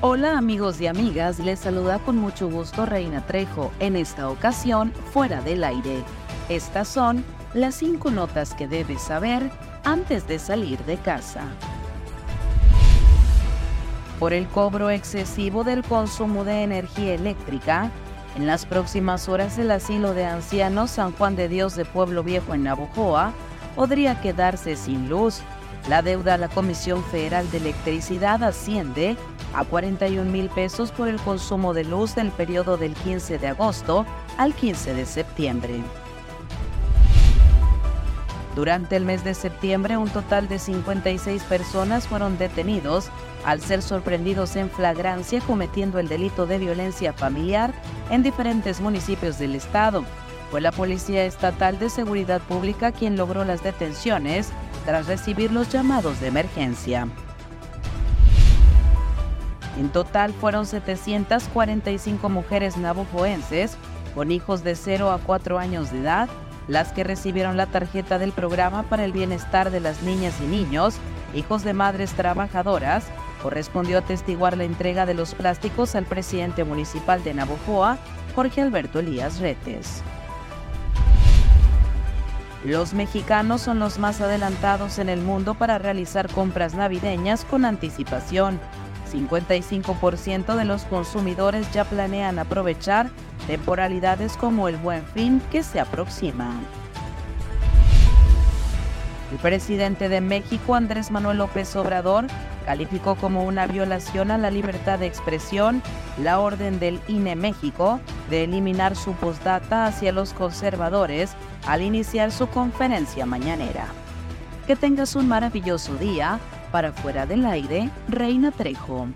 Hola amigos y amigas, les saluda con mucho gusto Reina Trejo, en esta ocasión fuera del aire. Estas son las cinco notas que debes saber antes de salir de casa. Por el cobro excesivo del consumo de energía eléctrica, en las próximas horas el asilo de ancianos San Juan de Dios de Pueblo Viejo en Navojoa podría quedarse sin luz. La deuda a la Comisión Federal de Electricidad asciende a 41 mil pesos por el consumo de luz del periodo del 15 de agosto al 15 de septiembre. Durante el mes de septiembre, un total de 56 personas fueron detenidos al ser sorprendidos en flagrancia cometiendo el delito de violencia familiar en diferentes municipios del estado. Fue la Policía Estatal de Seguridad Pública quien logró las detenciones tras recibir los llamados de emergencia. En total fueron 745 mujeres navojoenses con hijos de 0 a 4 años de edad las que recibieron la tarjeta del programa para el bienestar de las niñas y niños, hijos de madres trabajadoras, correspondió atestiguar la entrega de los plásticos al presidente municipal de Navojoa, Jorge Alberto Elías Retes. Los mexicanos son los más adelantados en el mundo para realizar compras navideñas con anticipación. 55% de los consumidores ya planean aprovechar temporalidades como el buen fin que se aproxima. El presidente de México, Andrés Manuel López Obrador, calificó como una violación a la libertad de expresión la orden del INE México de eliminar su postdata hacia los conservadores al iniciar su conferencia mañanera. Que tengas un maravilloso día. Para fuera del aire, Reina Trejo.